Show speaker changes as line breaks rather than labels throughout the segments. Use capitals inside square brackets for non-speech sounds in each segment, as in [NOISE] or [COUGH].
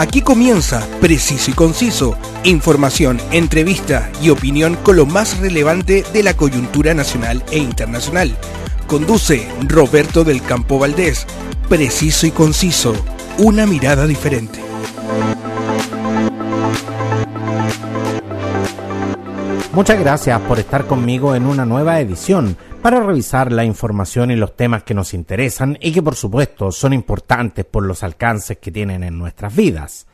Aquí comienza Preciso y Conciso, información, entrevista y opinión con lo más relevante de la coyuntura nacional e internacional. Conduce Roberto del Campo Valdés. Preciso y Conciso, una mirada diferente.
Muchas gracias por estar conmigo en una nueva edición para revisar la información y los temas que nos interesan y que por supuesto son importantes por los alcances que tienen en nuestras vidas.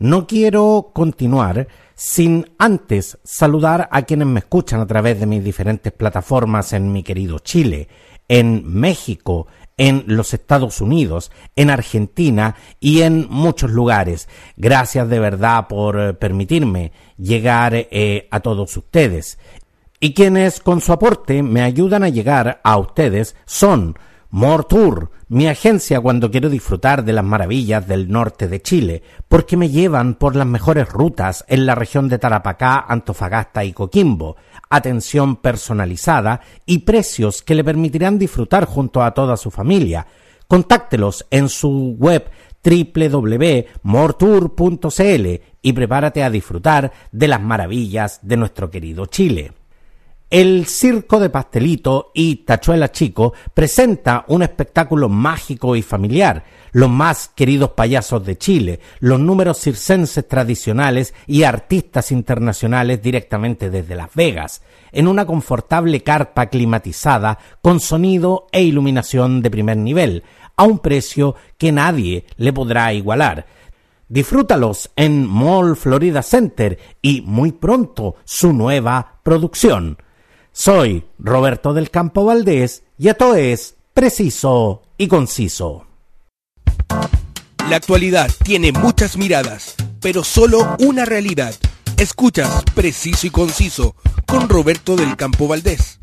No quiero continuar sin antes saludar a quienes me escuchan a través de mis diferentes plataformas en mi querido Chile, en México, en los Estados Unidos, en Argentina y en muchos lugares. Gracias de verdad por eh, permitirme llegar eh, a todos ustedes. Y quienes con su aporte me ayudan a llegar a ustedes son Mortour, mi agencia cuando quiero disfrutar de las maravillas del norte de Chile, porque me llevan por las mejores rutas en la región de Tarapacá, Antofagasta y Coquimbo, atención personalizada y precios que le permitirán disfrutar junto a toda su familia. Contáctelos en su web www.mortour.cl y prepárate a disfrutar de las maravillas de nuestro querido Chile. El Circo de Pastelito y Tachuela Chico presenta un espectáculo mágico y familiar, los más queridos payasos de Chile, los números circenses tradicionales y artistas internacionales directamente desde Las Vegas, en una confortable carpa climatizada con sonido e iluminación de primer nivel, a un precio que nadie le podrá igualar. Disfrútalos en Mall Florida Center y muy pronto su nueva producción. Soy Roberto del Campo Valdés y esto es Preciso y Conciso.
La actualidad tiene muchas miradas, pero solo una realidad. Escuchas Preciso y Conciso con Roberto del Campo Valdés.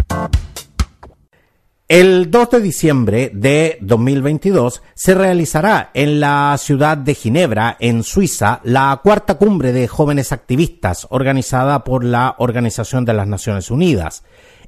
El 2 de diciembre de 2022 se realizará en la ciudad de Ginebra, en Suiza, la cuarta cumbre de jóvenes activistas organizada por la Organización de las Naciones Unidas.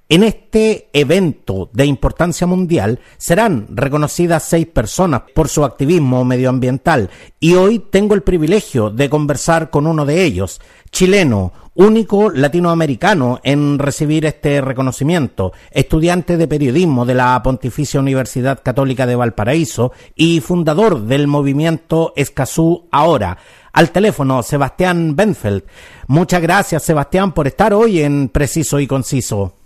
En este evento de importancia mundial serán reconocidas seis personas por su activismo medioambiental y hoy tengo el privilegio de conversar con uno de ellos, chileno, único latinoamericano en recibir este reconocimiento, estudiante de periodismo de la Pontificia Universidad Católica de Valparaíso y fundador del movimiento Escazú Ahora. Al teléfono, Sebastián Benfeld. Muchas gracias, Sebastián, por estar hoy en Preciso y Conciso.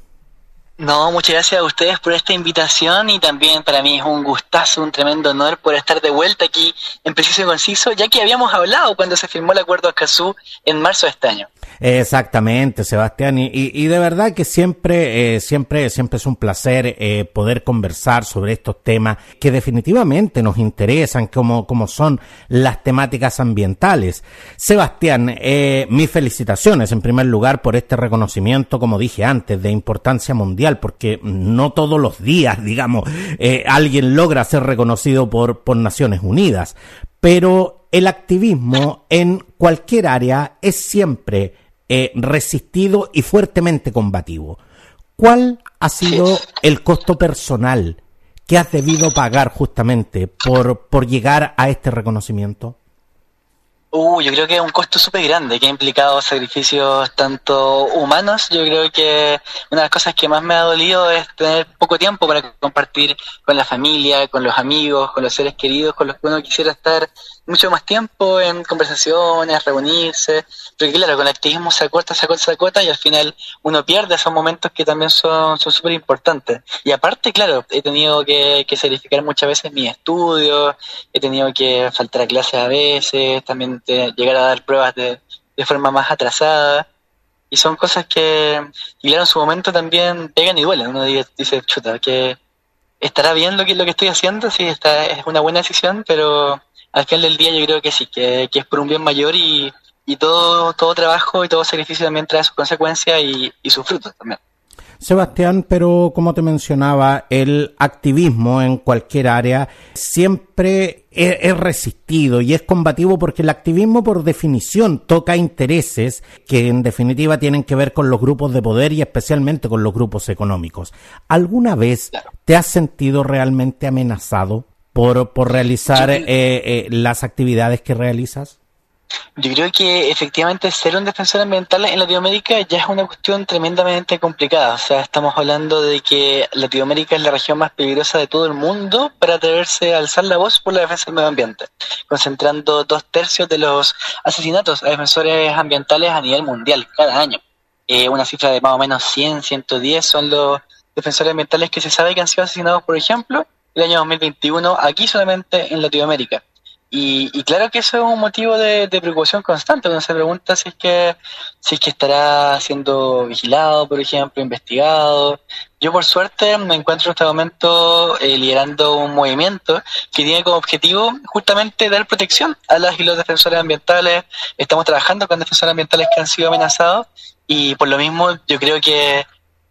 No, muchas gracias a ustedes por esta invitación y también para mí es un gustazo, un tremendo honor por estar de vuelta aquí en Preciso y Conciso, ya que habíamos hablado cuando se firmó el acuerdo Escazú en marzo de este año.
Exactamente, Sebastián, y, y, de verdad que siempre, eh, siempre, siempre es un placer eh, poder conversar sobre estos temas que definitivamente nos interesan, como, como son las temáticas ambientales. Sebastián, eh, mis felicitaciones en primer lugar por este reconocimiento, como dije antes, de importancia mundial, porque no todos los días, [LAUGHS] digamos, eh, alguien logra ser reconocido por, por Naciones Unidas, pero el activismo en cualquier área es siempre eh, resistido y fuertemente combativo. ¿Cuál ha sido el costo personal que has debido pagar justamente por, por llegar a este reconocimiento?
Uh, yo creo que es un costo súper grande que ha implicado sacrificios tanto humanos. Yo creo que una de las cosas que más me ha dolido es tener poco tiempo para compartir con la familia, con los amigos, con los seres queridos, con los que uno quisiera estar mucho más tiempo en conversaciones, reunirse, porque claro, con el activismo se acorta, se acorta, se acorta y al final uno pierde esos momentos que también son súper importantes. Y aparte, claro, he tenido que, que sacrificar muchas veces mis estudios, he tenido que faltar a clases a veces, también llegar a dar pruebas de, de forma más atrasada. Y son cosas que, claro, en su momento también pegan y duelen. Uno dice, chuta, que estará bien lo que, lo que estoy haciendo, sí, está, es una buena decisión, pero al final del día yo creo que sí, que, es por un bien mayor y, todo, todo trabajo y todo sacrificio también trae sus consecuencias y, y sus frutos también.
Sebastián, pero como te mencionaba, el activismo en cualquier área siempre es, resistido y es combativo porque el activismo por definición toca intereses que en definitiva tienen que ver con los grupos de poder y especialmente con los grupos económicos. ¿Alguna vez te has sentido realmente amenazado por, por realizar eh, eh, las actividades que realizas?
Yo creo que efectivamente ser un defensor ambiental en Latinoamérica ya es una cuestión tremendamente complicada. O sea, estamos hablando de que Latinoamérica es la región más peligrosa de todo el mundo para atreverse a alzar la voz por la defensa del medio ambiente, concentrando dos tercios de los asesinatos a defensores ambientales a nivel mundial cada año. Eh, una cifra de más o menos 100, 110 son los defensores ambientales que se sabe que han sido asesinados, por ejemplo, el año 2021 aquí solamente en Latinoamérica. Y, claro que eso es un motivo de, preocupación constante. Uno se pregunta si es que si es que estará siendo vigilado, por ejemplo, investigado. Yo por suerte me encuentro en este momento eh, liderando un movimiento que tiene como objetivo justamente dar protección a las y los defensores ambientales. Estamos trabajando con defensores ambientales que han sido amenazados y por lo mismo yo creo que,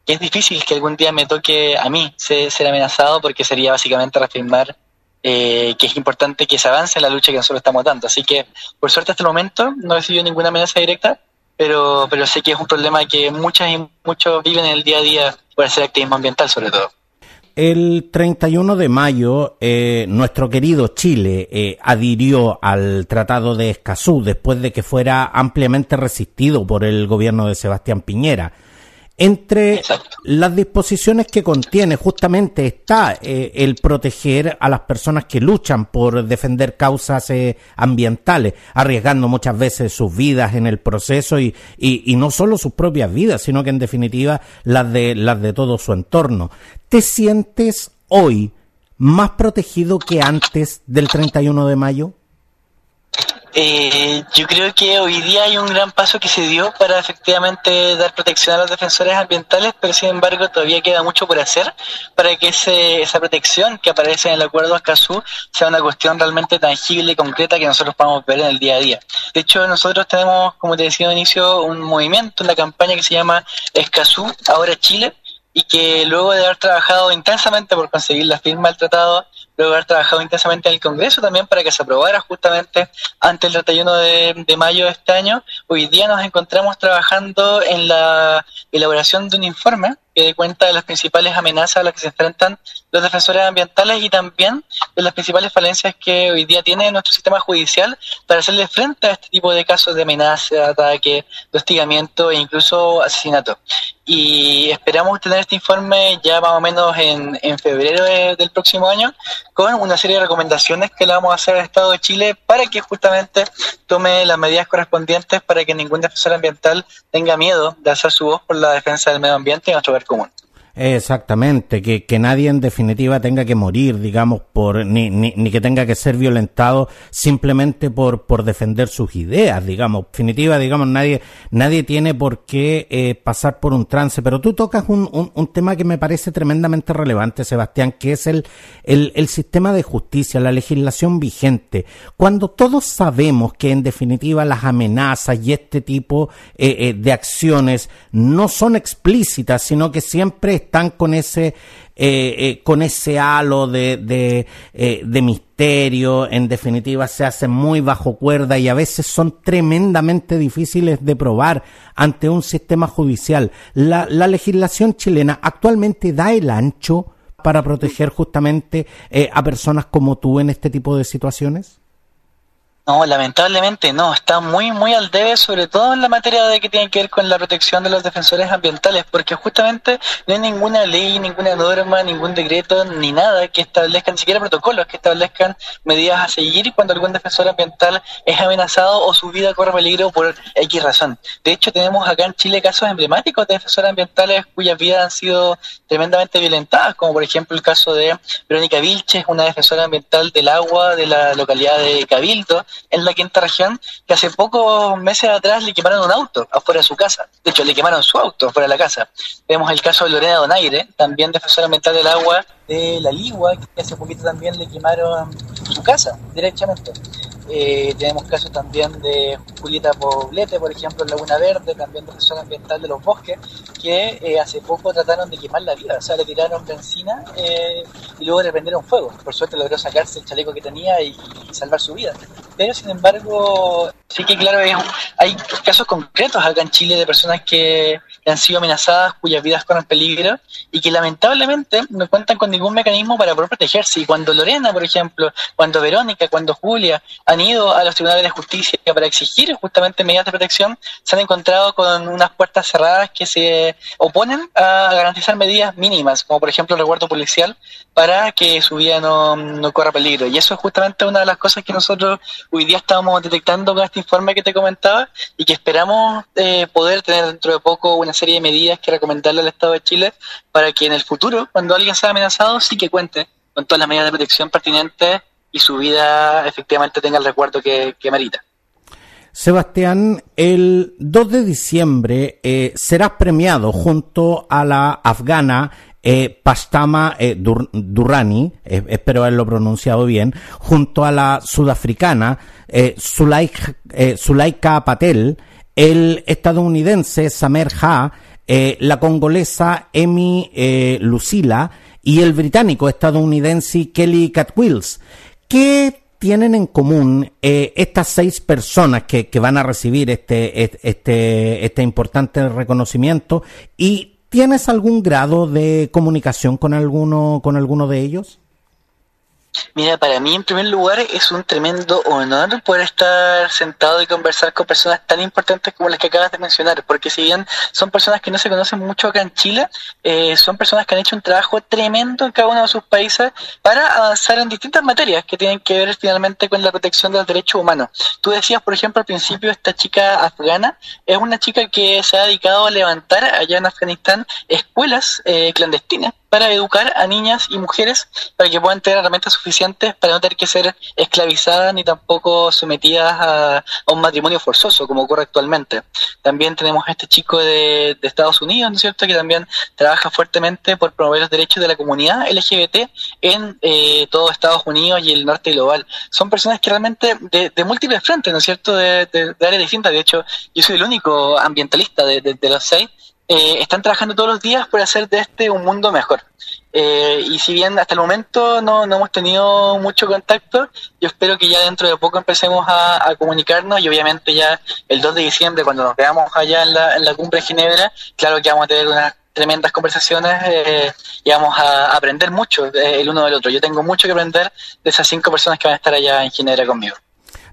es difícil que algún día me toque a mí ser amenazado porque sería básicamente reafirmar eh, que es importante que se avance en la lucha que nosotros estamos dando. Así que, por suerte, hasta el momento no he recibido ninguna amenaza directa, pero, pero sé que es un problema que muchas y muchos viven en el día a día por hacer activismo ambiental, sobre todo.
El 31 de mayo, eh, nuestro querido Chile eh, adhirió al Tratado de Escazú después de que fuera ampliamente resistido por el gobierno de Sebastián Piñera. Entre las disposiciones que contiene justamente está eh, el proteger a las personas que luchan por defender causas eh, ambientales, arriesgando muchas veces sus vidas en el proceso y, y, no solo sus propias vidas, sino que en definitiva las de, las de todo su entorno. ¿Te sientes hoy más protegido que antes del 31 de mayo?
Eh, yo creo que hoy día hay un gran paso que se dio para efectivamente dar protección a los defensores ambientales, pero sin embargo todavía queda mucho por hacer para que ese, esa protección que aparece en el acuerdo Escazú sea una cuestión realmente tangible y concreta que nosotros podamos ver en el día a día. De hecho, nosotros tenemos, como te decía al inicio, un movimiento, una campaña que se llama Escazú, ahora Chile, y que luego de haber trabajado intensamente por conseguir la firma del tratado, luego haber trabajado intensamente en el Congreso también para que se aprobara justamente antes del 31 de, mayo de este año, hoy día nos encontramos trabajando en la elaboración de un informe que dé cuenta de las principales amenazas a las que se enfrentan los defensores ambientales y también de las principales falencias que hoy día tiene nuestro sistema judicial para hacerle frente a este tipo de casos de amenaza, ataque, hostigamiento e incluso asesinato. Y esperamos tener este informe ya más o menos en, en febrero del próximo año con una serie de recomendaciones que le vamos a hacer al Estado de Chile para que justamente tome las medidas correspondientes para que ningún defensor ambiental tenga miedo de hacer su voz por la defensa del medio ambiente y nuestro ver común.
Exactamente, que, que nadie en definitiva tenga que morir, digamos, por ni, ni, ni, que tenga que ser violentado simplemente por, por defender sus ideas, digamos. En definitiva, digamos, nadie, nadie tiene por qué eh, pasar por un trance. Pero tú tocas un, un, tema que me parece tremendamente relevante, Sebastián, que es el, el, el sistema de justicia, la legislación vigente. Cuando todos sabemos que en definitiva las amenazas y este tipo eh, eh, de acciones no son explícitas, sino que siempre están con ese, eh, eh, con ese halo de, de, eh, de, misterio, en definitiva se hacen muy bajo cuerda y a veces son tremendamente difíciles de probar ante un sistema judicial. La, la legislación chilena actualmente da el ancho para proteger justamente a personas como tú en este tipo de situaciones?
No, lamentablemente no, está muy, muy al debe, sobre todo en la materia de que tiene que ver con la protección de los defensores ambientales, porque justamente no hay ninguna ley, ninguna norma, ningún decreto, ni nada que establezcan, ni siquiera protocolos que establezcan medidas a seguir cuando algún defensor ambiental es amenazado o su vida corre peligro por X razón. De hecho, tenemos acá en Chile casos emblemáticos de defensores ambientales cuyas vidas han sido tremendamente violentadas, como por ejemplo el caso de Verónica Vilches, una defensora ambiental del agua de la localidad de Cabildo, en la quinta región, que hace pocos meses atrás le quemaron un auto afuera de su casa. De hecho, le quemaron su auto afuera de la casa. Vemos el caso de Lorena Donaire, también defensora ambiental del agua de la Ligua, que hace poquito también le quemaron su casa directamente. Eh, tenemos casos también de Julieta Poblete, por ejemplo, en Laguna Verde, también de zona ambiental de los bosques, que eh, hace poco trataron de quemar la vida, o sea, le tiraron benzina eh, y luego le prendieron fuego. Por suerte logró sacarse el chaleco que tenía y, salvar su vida. Pero, sin embargo, sí que claro, hay casos concretos acá en Chile de personas que, que han sido amenazadas, cuyas vidas corren peligro y que lamentablemente no cuentan con ningún mecanismo para poder protegerse. Y cuando Lorena, por ejemplo, cuando Verónica, cuando Julia han ido a los tribunales de justicia para exigir justamente medidas de protección, se han encontrado con unas puertas cerradas que se oponen a garantizar medidas mínimas, como por ejemplo el recuerdo policial, para que su vida no, no corra peligro. Y eso es justamente una de las cosas que nosotros hoy día estamos detectando con este informe que te comentaba y que esperamos eh, poder tener dentro de poco una serie de medidas que recomendarle al Estado de Chile para que en el futuro, cuando alguien sea amenazado, sí que cuente con todas las medidas de protección pertinentes y su vida efectivamente tenga el recuerdo que, merita.
Sebastián, el 2 de diciembre eh, serás premiado junto a la afgana eh, Pastama eh, Durrani, eh, espero haberlo pronunciado bien, junto a la sudafricana eh, Sulaika, Patel, el estadounidense Samer Ha, la congolesa Emi Lucila y el británico estadounidense Kelly Catwills. ¿Qué tienen en común estas seis personas que, que, van a recibir este, este, este importante reconocimiento y ¿Tienes algún grado de comunicación con alguno, con alguno de ellos?
Mira, para mí en primer lugar es un tremendo honor poder estar sentado y conversar con personas tan importantes como las que acabas de mencionar, porque si bien son personas que no se conocen mucho acá en Chile, eh, son personas que han hecho un trabajo tremendo en cada uno de sus países para avanzar en distintas materias que tienen que ver finalmente con la protección de los derechos humanos. Tú decías, por ejemplo, al principio, esta chica afgana es una chica que se ha dedicado a levantar allá en Afganistán escuelas eh, clandestinas para educar a niñas y mujeres para que puedan tener herramientas suficientes para no tener que ser esclavizadas ni tampoco sometidas a, un matrimonio forzoso como ocurre actualmente. También tenemos a este chico de, Estados Unidos, ¿no es cierto?, que también trabaja fuertemente por promover los derechos de la comunidad LGBT en eh, todo Estados Unidos y el norte global. Son personas que realmente de, múltiples frentes, ¿no es cierto?, de, áreas distintas. De hecho, yo soy el único ambientalista de los seis eh, están trabajando todos los días por hacer de este un mundo mejor. Eh, y si bien hasta el momento no, no, hemos tenido mucho contacto, yo espero que ya dentro de poco empecemos a, comunicarnos y obviamente ya el 2 de diciembre, cuando nos veamos allá en la, en la cumbre de Ginebra, claro que vamos a tener unas tremendas conversaciones eh, y vamos a aprender mucho el uno del otro. Yo tengo mucho que aprender de esas cinco personas que van a estar allá en Ginebra conmigo.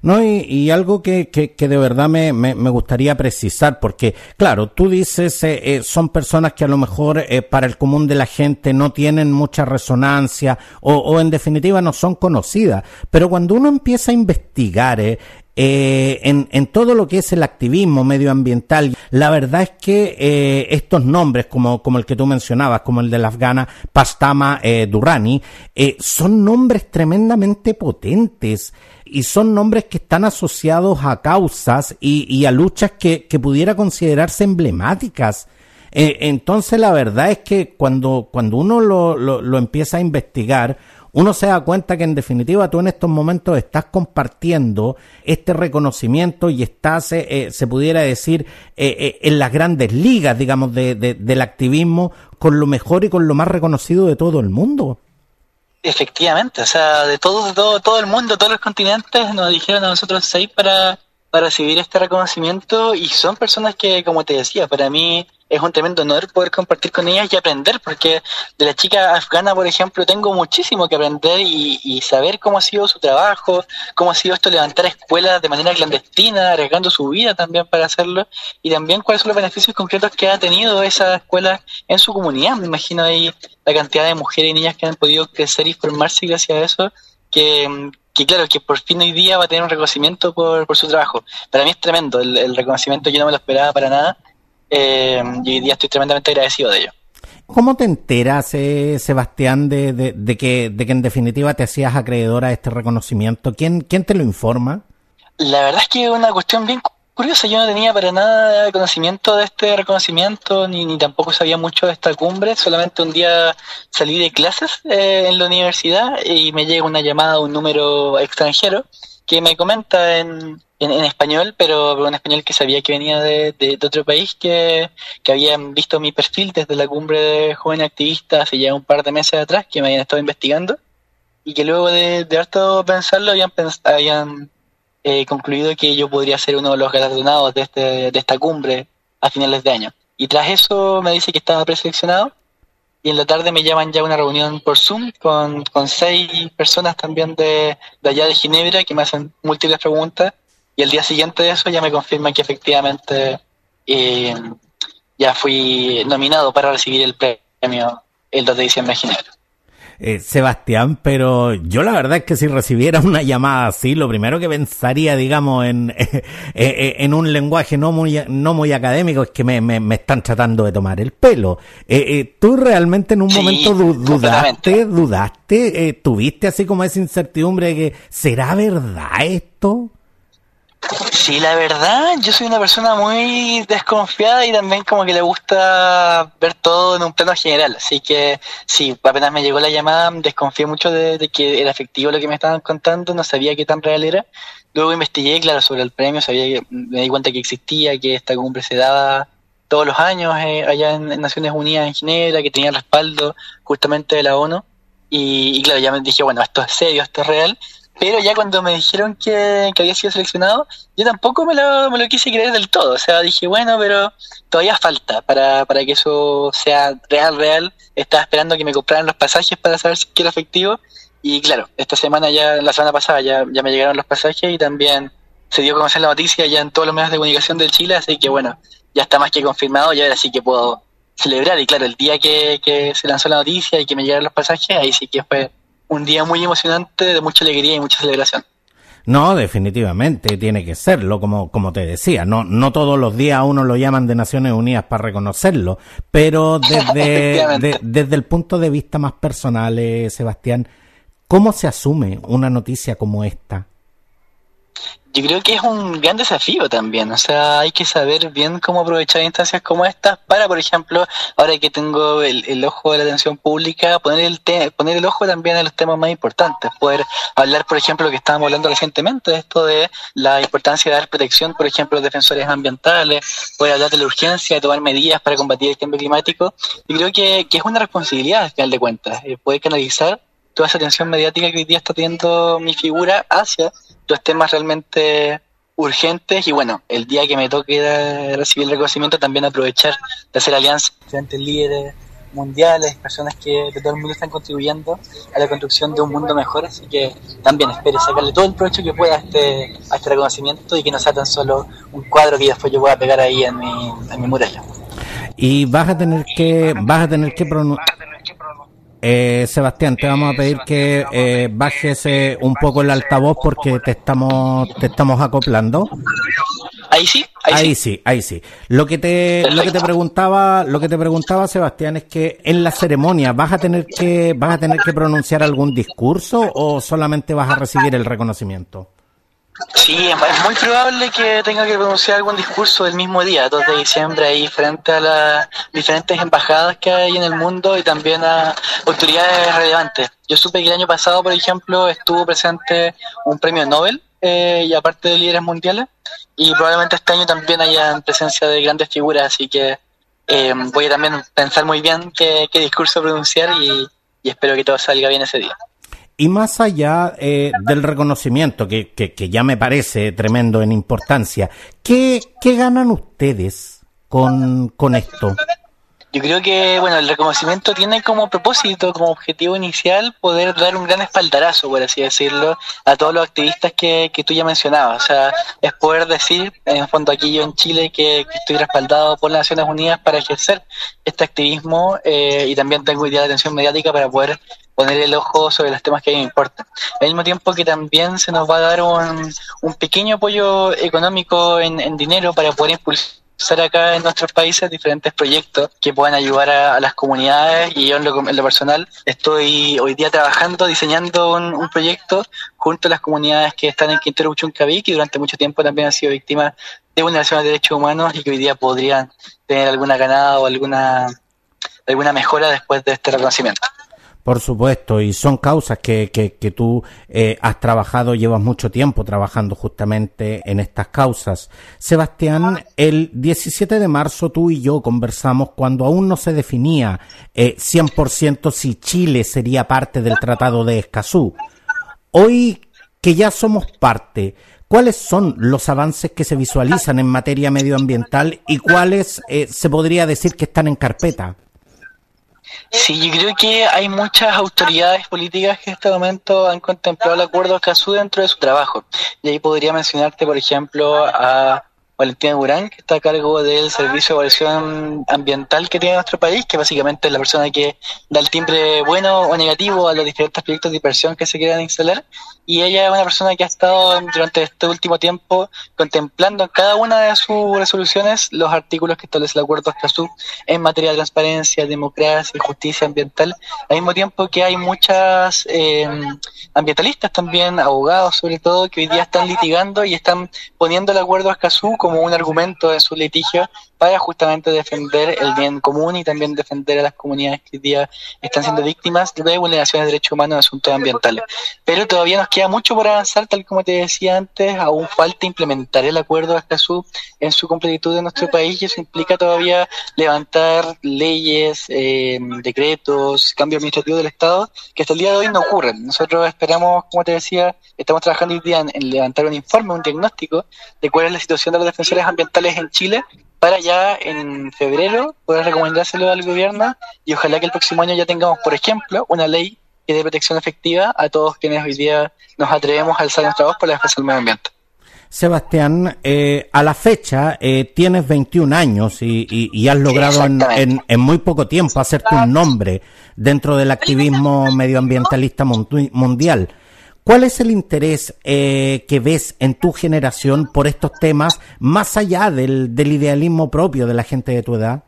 No, y, algo que, que, de verdad me, me, gustaría precisar, porque claro, tú dices, eh, eh, son personas que a lo mejor eh, para el común de la gente no tienen mucha resonancia o, o, en definitiva no son conocidas, pero cuando uno empieza a investigar en, en, todo lo que es el activismo medioambiental, la verdad es que estos nombres, como, como el que tú mencionabas, como el de la afgana Pastama Durrani, son nombres tremendamente potentes y son nombres que están asociados a causas y, a luchas que, pudiera considerarse emblemáticas. Eh, entonces la verdad es que cuando, cuando uno lo, lo, empieza a investigar, uno se da cuenta que en definitiva tú en estos momentos estás compartiendo este reconocimiento y estás, eh, eh, se pudiera decir, en las grandes ligas, digamos, de, del activismo con lo mejor y con lo más reconocido de todo el mundo.
Efectivamente, o sea, de todo, todo, todo el mundo, todos los continentes nos dijeron a nosotros seis para, para recibir este reconocimiento y son personas que, como te decía, para mí es un tremendo honor poder compartir con ellas y aprender, porque de la chica afgana, por ejemplo, tengo muchísimo que aprender y, saber cómo ha sido su trabajo, cómo ha sido esto levantar escuelas de manera clandestina, arriesgando su vida también para hacerlo, y también cuáles son los beneficios concretos que ha tenido esa escuela en su comunidad. Me imagino ahí la cantidad de mujeres y niñas que han podido crecer y formarse gracias a eso, que, claro, que por fin hoy día va a tener un reconocimiento por, por su trabajo. Para mí es tremendo el, el reconocimiento, yo no me lo esperaba para nada eh, y hoy día estoy tremendamente agradecido de ello.
¿Cómo te enteras, eh, Sebastián, de, de, que, de que en definitiva te hacías acreedor a este reconocimiento? ¿Quién, ¿Quién te lo informa?
La verdad es que es una cuestión bien curiosa. Yo no tenía para nada conocimiento de este reconocimiento, ni, ni tampoco sabía mucho de esta cumbre. Solamente un día salí de clases eh, en la universidad y me llega una llamada un número extranjero que me comenta en, en, español, pero un español que sabía que venía de, de, otro país, que, que, habían visto mi perfil desde la cumbre de jóvenes activistas hace ya un par de meses atrás, que me habían estado investigando, y que luego de, de harto pensarlo habían, habían eh, concluido que yo podría ser uno de los galardonados de, este, de esta cumbre a finales de año. Y tras eso me dice que estaba preseleccionado y en la tarde me llaman ya una reunión por Zoom con, seis personas también de, de, allá de Ginebra que me hacen múltiples preguntas y el día siguiente de eso ya me confirman que efectivamente eh, ya fui nominado para recibir el premio el 2 de diciembre en Ginebra.
Eh, Sebastián, pero yo la verdad es que si recibiera una llamada así, lo primero que pensaría, digamos, en, [LAUGHS] eh, eh, en un lenguaje no muy, no muy académico es que me, me, me están tratando de tomar el pelo. ¿Tú realmente en un
Sí,
momento du- dudaste, dudaste, tuviste así como esa incertidumbre de que, ¿será verdad esto?
Sí, la verdad, yo soy una persona muy desconfiada y también como que le gusta ver todo en un plano general. Así que sí, apenas me llegó la llamada, desconfié mucho de, que era efectivo lo que me estaban contando, no sabía qué tan real era. Luego investigué, claro, sobre el premio, sabía que me di cuenta que existía, que esta cumbre se daba todos los años eh, allá en, Naciones Unidas en Ginebra, que tenía respaldo justamente de la ONU. Y, y claro, ya me dije, bueno, esto es serio, esto es real. Pero ya cuando me dijeron que, que había sido seleccionado, yo tampoco me lo, me lo quise creer del todo. O sea, dije, bueno, pero todavía falta para, para que eso sea real, real. Estaba esperando que me compraran los pasajes para saber si era efectivo. Y claro, esta semana ya, la semana pasada ya, ya me llegaron los pasajes y también se dio a conocer la noticia ya en todos los medios de comunicación del Chile. Así que bueno, ya está más que confirmado y ahora sí que puedo celebrar. Y claro, el día que, que se lanzó la noticia y que me llegaron los pasajes, ahí sí que fue un día muy emocionante, de mucha alegría y mucha celebración.
No, definitivamente tiene que serlo, como, como te decía. No, no todos los días a uno lo llaman de Naciones Unidas para reconocerlo, pero desde, [LAUGHS] de- desde el punto de vista más personal, eh, Sebastián, ¿cómo se asume una noticia como esta?
Yo creo que es un gran desafío también, o sea, hay que saber bien cómo aprovechar instancias como estas para, por ejemplo, ahora que tengo el, el ojo de la atención pública, poner el, te- poner el ojo también en los temas más importantes, poder hablar, por ejemplo, lo que estábamos hablando recientemente, esto de la importancia de dar protección, por ejemplo, a los defensores ambientales, poder hablar de la urgencia de tomar medidas para combatir el cambio climático. Yo creo que, que es una responsabilidad, al final de cuentas, eh, poder canalizar toda esa atención mediática que hoy día está teniendo mi figura hacia los temas realmente urgentes y bueno, el día que me toque recibir el reconocimiento también aprovechar de hacer alianzas con diferentes líderes mundiales, personas que de todo el mundo están contribuyendo a la construcción de un mundo mejor, así que también espero sacarle todo el provecho que pueda a este, a este reconocimiento y que no sea tan solo un cuadro que después yo pueda pegar ahí en mi, en mi muralla.
Y vas a tener que, vas a tener que pronunciar. Eh, Sebastián, te vamos a pedir que eh, bajes eh, un poco el altavoz porque te estamos, te estamos acoplando.
Ahí sí, ahí,
Ahí
sí.
sí, ahí sí. Lo que te, lo que te preguntaba, lo que te preguntaba Sebastián es que en la ceremonia vas a tener que, vas a tener que pronunciar algún discurso o solamente vas a recibir el reconocimiento.
Sí, es muy probable que tenga que pronunciar algún discurso del mismo día, 2 de diciembre, ahí frente a las diferentes embajadas que hay en el mundo y también a autoridades relevantes. Yo supe que el año pasado, por ejemplo, estuvo presente un premio Nobel eh, y aparte de líderes mundiales y probablemente este año también haya en presencia de grandes figuras, así que eh, voy a también pensar muy bien qué, qué discurso pronunciar y, y espero que todo salga bien ese día.
Y más allá eh, del reconocimiento, que, que, ya me parece tremendo en importancia, ¿qué, qué ganan ustedes con, con esto?
Yo creo que, bueno, el reconocimiento tiene como propósito, como objetivo inicial, poder dar un gran espaldarazo, por así decirlo, a todos los activistas que, que tú ya mencionabas. O sea, es poder decir, en el fondo aquí yo en Chile, que, que estoy respaldado por las Naciones Unidas para ejercer este activismo eh, y también tengo idea de atención mediática para poder poner el ojo sobre los temas que a mí me importan. Al mismo tiempo que también se nos va a dar un, un pequeño apoyo económico en, en dinero para poder impulsar acá en nuestros países diferentes proyectos que puedan ayudar a, las comunidades y yo en lo, en lo, personal estoy hoy día trabajando, diseñando un, un, proyecto junto a las comunidades que están en Quintero Uchuncaví que durante mucho tiempo también han sido víctimas de vulneraciones de derechos humanos y que hoy día podrían tener alguna ganada o alguna, alguna mejora después de este reconocimiento.
Por supuesto, y son causas que, que, que tú eh, has trabajado, llevas mucho tiempo trabajando justamente en estas causas. Sebastián, el 17 de marzo tú y yo conversamos cuando aún no se definía eh, 100% si Chile sería parte del Tratado de Escazú. Hoy, que ya somos parte, ¿cuáles son los avances que se visualizan en materia medioambiental y cuáles eh, se podría decir que están en carpeta?
Sí, yo creo que hay muchas autoridades políticas que en este momento han contemplado el acuerdo Escazú dentro de su trabajo. Y ahí podría mencionarte, por ejemplo, a Valentina Durán, que está a cargo del Servicio de Evaluación Ambiental que tiene nuestro país, que básicamente es la persona que da el timbre bueno o negativo a los diferentes proyectos de inversión que se quieran instalar. Y ella es una persona que ha estado durante este último tiempo contemplando en cada una de sus resoluciones los artículos que establece el Acuerdo Escazú en materia de transparencia, democracia y justicia ambiental, al mismo tiempo que hay muchas eh, ambientalistas también, abogados sobre todo, que hoy día están litigando y están poniendo el Acuerdo Escazú como un argumento en su litigio para justamente defender el bien común y también defender a las comunidades que hoy día están siendo víctimas de vulneraciones de derechos humanos en asuntos ambientales. Pero todavía nos queda mucho por avanzar, tal como te decía antes, aún falta implementar el acuerdo de Escazú en su completitud en nuestro país y eso implica todavía levantar leyes, eh, decretos, cambios administrativos del Estado que hasta el día de hoy no ocurren. Nosotros esperamos, como te decía, estamos trabajando hoy día en levantar un informe, un diagnóstico de cuál es la situación de los ambientales en Chile para ya en febrero poder recomendárselo al gobierno y ojalá que el próximo año ya tengamos, por ejemplo, una ley que dé protección efectiva a todos quienes hoy día nos atrevemos a alzar nuestra voz por la defensa del medio ambiente.
Sebastián, eh, a la fecha eh, tienes 21 años y, has logrado en, en, muy poco tiempo hacerte un nombre dentro del activismo medioambientalista mundial. ¿Cuál es el interés eh, que ves en tu generación por estos temas más allá del, idealismo propio de la gente de tu edad?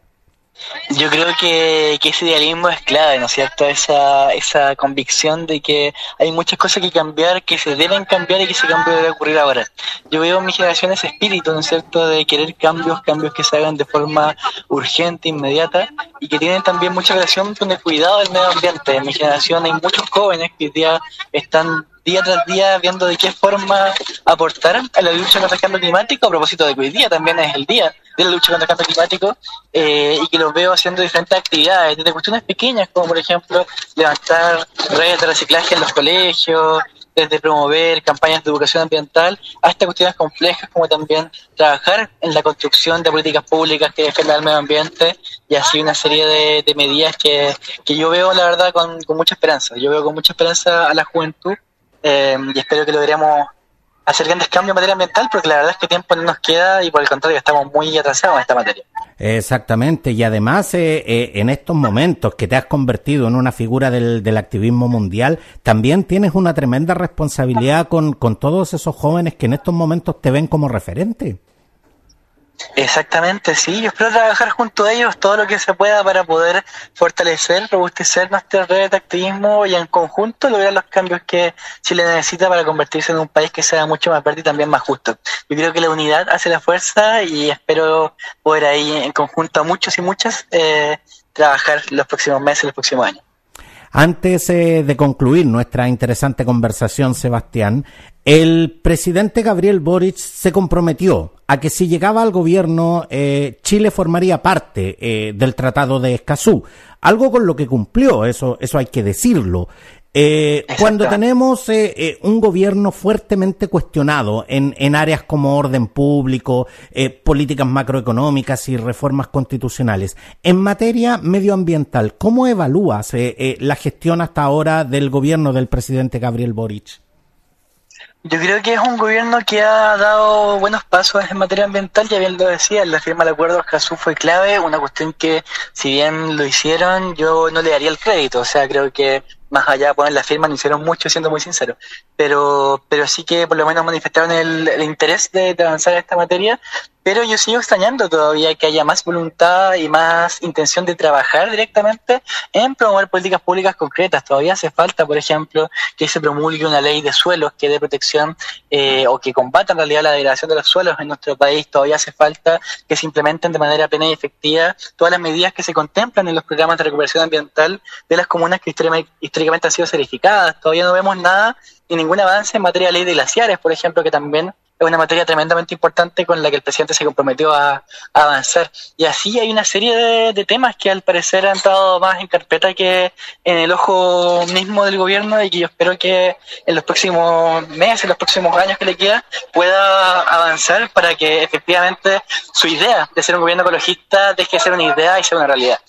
Yo creo que, ese idealismo es clave, ¿no es cierto? Esa, esa convicción de que hay muchas cosas que cambiar, que se deben cambiar y que ese cambio debe ocurrir ahora. Yo veo en mi generación ese espíritu, ¿no es cierto?, de querer cambios, cambios que se hagan de forma urgente, inmediata y que tienen también mucha relación con el cuidado del medio ambiente. En mi generación hay muchos jóvenes que hoy día están día tras día viendo de qué forma aportar a la lucha contra el cambio climático, a propósito de que hoy día también es el día de la lucha contra el cambio climático, eh, y que los veo haciendo diferentes actividades, desde cuestiones pequeñas, como por ejemplo levantar redes de reciclaje en los colegios, desde promover campañas de educación ambiental hasta cuestiones complejas como también trabajar en la construcción de políticas públicas que defiendan el medio ambiente y así una serie de, medidas que, que, yo veo la verdad con mucha esperanza. Yo veo con mucha esperanza a la juventud eh, y espero que logremos hacer grandes cambios en materia ambiental porque la verdad es que tiempo no nos queda y por el contrario estamos muy atrasados en esta materia.
Exactamente, y además eh, eh, en estos momentos que te has convertido en una figura del, del activismo mundial, también tienes una tremenda responsabilidad con, con todos esos jóvenes que en estos momentos te ven como referente.
Exactamente, sí. Yo espero trabajar junto a ellos todo lo que se pueda para poder fortalecer, robustecer nuestra red de activismo y en conjunto lograr los cambios que Chile necesita para convertirse en un país que sea mucho más verde y también más justo. Yo creo que la unidad hace la fuerza y espero poder ahí en conjunto a muchos y muchas eh, trabajar los próximos meses, los próximos años.
Antes eh, de concluir nuestra interesante conversación, Sebastián, el presidente Gabriel Boric se comprometió a que si llegaba al gobierno, eh, Chile formaría parte eh, del Tratado de Escazú, algo con lo que cumplió, eso, eso hay que decirlo. Eh, cuando tenemos eh, eh, un gobierno fuertemente cuestionado en, en áreas como orden público, eh, políticas macroeconómicas y reformas constitucionales, en materia medioambiental, ¿cómo evalúas la gestión hasta ahora del gobierno del presidente Gabriel Boric?
Yo creo que es un gobierno que ha dado buenos pasos en materia ambiental, ya bien lo decía, la firma del acuerdo Escazú fue clave, una cuestión que si bien lo hicieron, yo no le daría el crédito, o sea, creo que más allá de poner la firma, no hicieron mucho, siendo muy sincero. Pero, pero sí que por lo menos manifestaron el, interés de, avanzar en esta materia. Pero yo sigo extrañando todavía que haya más voluntad y más intención de trabajar directamente en promover políticas públicas concretas. Todavía hace falta, por ejemplo, que se promulgue una ley de suelos que dé protección eh, o que combata en realidad la degradación de los suelos en nuestro país. Todavía hace falta que se implementen de manera plena y efectiva todas las medidas que se contemplan en los programas de recuperación ambiental de las comunas que históricamente han sido certificadas. Todavía no vemos nada y ningún avance en materia de ley de glaciares, por ejemplo, que también es una materia tremendamente importante con la que el presidente se comprometió a, avanzar. Y así hay una serie de, temas que al parecer han estado más en carpeta que en el ojo mismo del gobierno y que yo espero que en los próximos meses, en los próximos años que le queda, pueda avanzar para que efectivamente su idea de ser un gobierno ecologista deje de ser una idea y sea una realidad.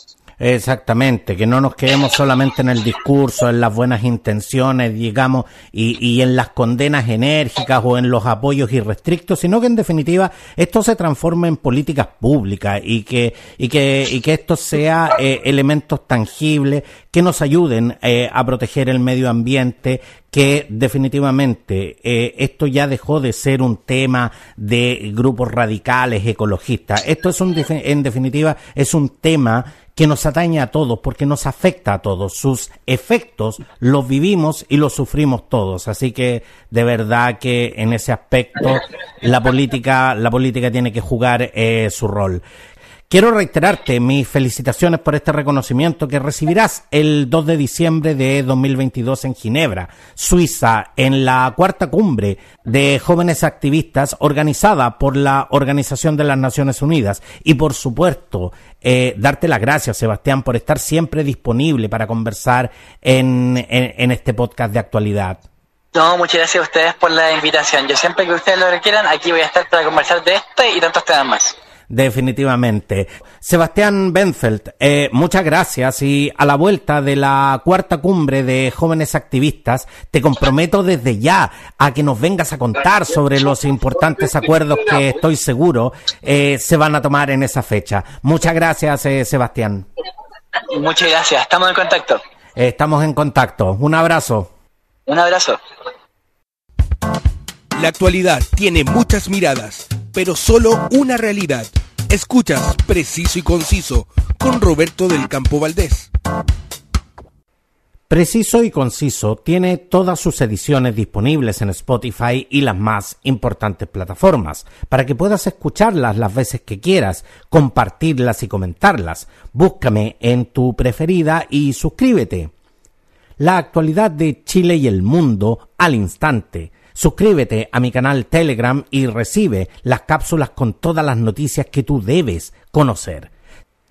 Exactamente, que no nos quedemos solamente en el discurso, en las buenas intenciones, digamos, y, y, en las condenas enérgicas o en los apoyos irrestrictos, sino que en definitiva esto se transforme en políticas públicas y que, y que, y que esto sea eh, elementos tangibles que nos ayuden eh, a proteger el medio ambiente, que definitivamente eh, esto ya dejó de ser un tema de grupos radicales ecologistas. Esto es un, en definitiva, es un tema que nos atañe a todos, porque nos afecta a todos. Sus efectos los vivimos y los sufrimos todos. Así que de verdad que en ese aspecto la política, la política tiene que jugar eh, su rol. Quiero reiterarte mis felicitaciones por este reconocimiento que recibirás el 2 de diciembre de 2022 en Ginebra, Suiza, en la cuarta cumbre de jóvenes activistas organizada por la Organización de las Naciones Unidas. Y por supuesto, eh, darte las gracias, Sebastián, por estar siempre disponible para conversar en, este podcast de actualidad.
No, muchas gracias a ustedes por la invitación. Yo siempre que ustedes lo requieran, aquí voy a estar para conversar de este y tantos temas más
definitivamente. Sebastián Benfeld, eh, muchas gracias y a la vuelta de la cuarta cumbre de jóvenes activistas te comprometo desde ya a que nos vengas a contar sobre los importantes acuerdos que estoy seguro eh, se van a tomar en esa fecha. Muchas gracias, eh, Sebastián.
Muchas gracias, estamos en contacto.
estamos en contacto. Un abrazo.
Un abrazo.
La actualidad tiene muchas miradas pero solo una realidad. Escuchas Preciso y Conciso con Roberto del Campo Valdés.
Preciso y Conciso tiene todas sus ediciones disponibles en Spotify y las más importantes plataformas, para que puedas escucharlas las veces que quieras, compartirlas y comentarlas. Búscame en tu preferida y suscríbete. La actualidad de Chile y el mundo al instante Suscríbete a mi canal Telegram y recibe las cápsulas con todas las noticias que tú debes conocer.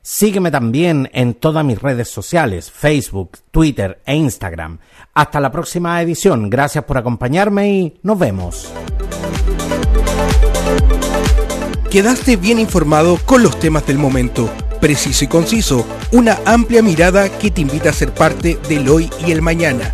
Sígueme también en todas mis redes sociales, Facebook, Twitter e Instagram. Hasta la próxima edición. Gracias por acompañarme y nos vemos.
Quedaste bien informado con los temas del momento. Preciso y conciso. Una amplia mirada que te invita a ser parte del hoy y el mañana